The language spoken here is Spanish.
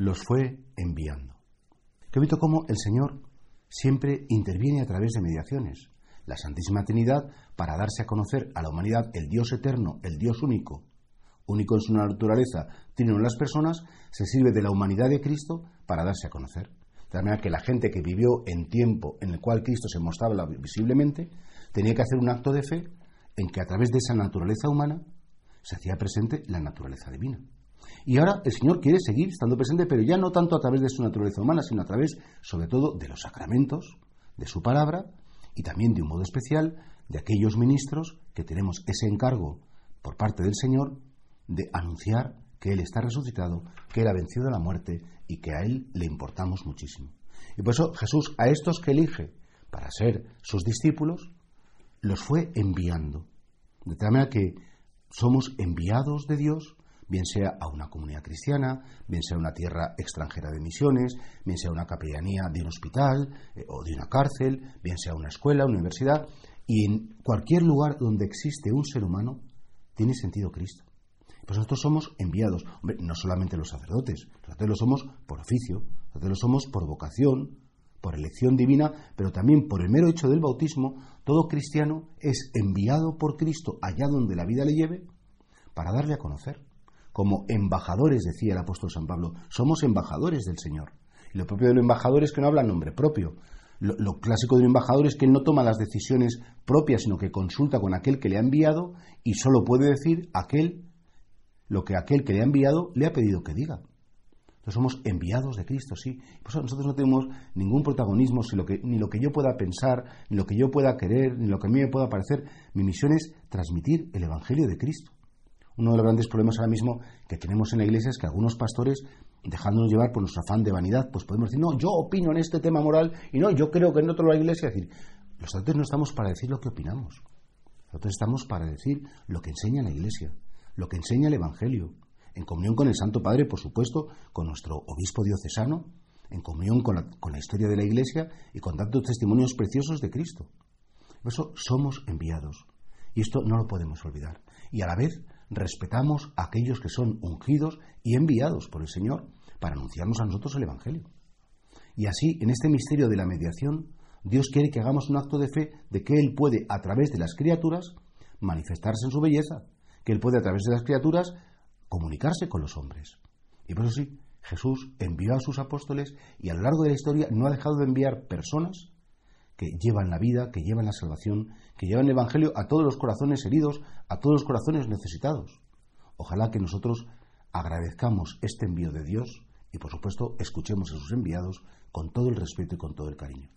Los fue enviando. Que he visto cómo el Señor siempre interviene a través de mediaciones. La Santísima Trinidad para darse a conocer a la humanidad el Dios eterno, el Dios único, único en su naturaleza, tiene en las personas, se sirve de la humanidad de Cristo para darse a conocer. De manera que la gente que vivió en tiempo en el cual Cristo se mostraba visiblemente, tenía que hacer un acto de fe en que a través de esa naturaleza humana se hacía presente la naturaleza divina. Y ahora el Señor quiere seguir estando presente, pero ya no tanto a través de su naturaleza humana, sino a través, sobre todo, de los sacramentos, de su palabra y también de un modo especial de aquellos ministros que tenemos ese encargo por parte del Señor de anunciar que Él está resucitado, que Él ha vencido la muerte y que a Él le importamos muchísimo. Y por eso Jesús a estos que elige para ser sus discípulos, los fue enviando. De tal manera que somos enviados de Dios bien sea a una comunidad cristiana, bien sea una tierra extranjera de misiones, bien sea una capellanía de un hospital eh, o de una cárcel, bien sea una escuela, una universidad, y en cualquier lugar donde existe un ser humano, tiene sentido Cristo. Pues nosotros somos enviados, no solamente los sacerdotes, nosotros lo somos por oficio, nosotros lo somos por vocación, por elección divina, pero también por el mero hecho del bautismo, todo cristiano es enviado por Cristo allá donde la vida le lleve para darle a conocer como embajadores, decía el apóstol San Pablo, somos embajadores del Señor. Y lo propio de los embajadores es que no habla en nombre propio. Lo, clásico de un embajador es que él no toma las decisiones propias, sino que consulta con aquel que le ha enviado y solo puede decir aquel lo que aquel que le ha enviado le ha pedido que diga. Entonces somos enviados de Cristo, sí. Nosotros no tenemos ningún protagonismo, lo que, ni lo que yo pueda pensar, ni lo que yo pueda querer, ni lo que a mí me pueda parecer. Mi misión es transmitir el Evangelio de Cristo. Uno de los grandes problemas ahora mismo que tenemos en la iglesia es que algunos pastores, dejándonos llevar por nuestro afán de vanidad, pues podemos decir, no, yo opino en este tema moral y no, yo creo que en otro la iglesia. Es decir, los sacerdotes no estamos para decir lo que opinamos. Nosotros estamos para decir lo que enseña la iglesia, lo que enseña el Evangelio, en comunión con el Santo Padre, por supuesto, con nuestro obispo diocesano, en comunión con la, con la historia de la iglesia y con tantos testimonios preciosos de Cristo. Por eso somos enviados. Y esto no lo podemos olvidar. Y a la vez respetamos a aquellos que son ungidos y enviados por el Señor para anunciarnos a nosotros el Evangelio. Y así, en este misterio de la mediación, Dios quiere que hagamos un acto de fe de que Él puede, a través de las criaturas, manifestarse en su belleza, que Él puede, a través de las criaturas, comunicarse con los hombres. Y por eso sí, Jesús envió a sus apóstoles y a lo largo de la historia no ha dejado de enviar personas que llevan la vida, que llevan la salvación, que llevan el Evangelio a todos los corazones heridos, a todos los corazones necesitados. Ojalá que nosotros agradezcamos este envío de Dios y, por supuesto, escuchemos a sus enviados con todo el respeto y con todo el cariño.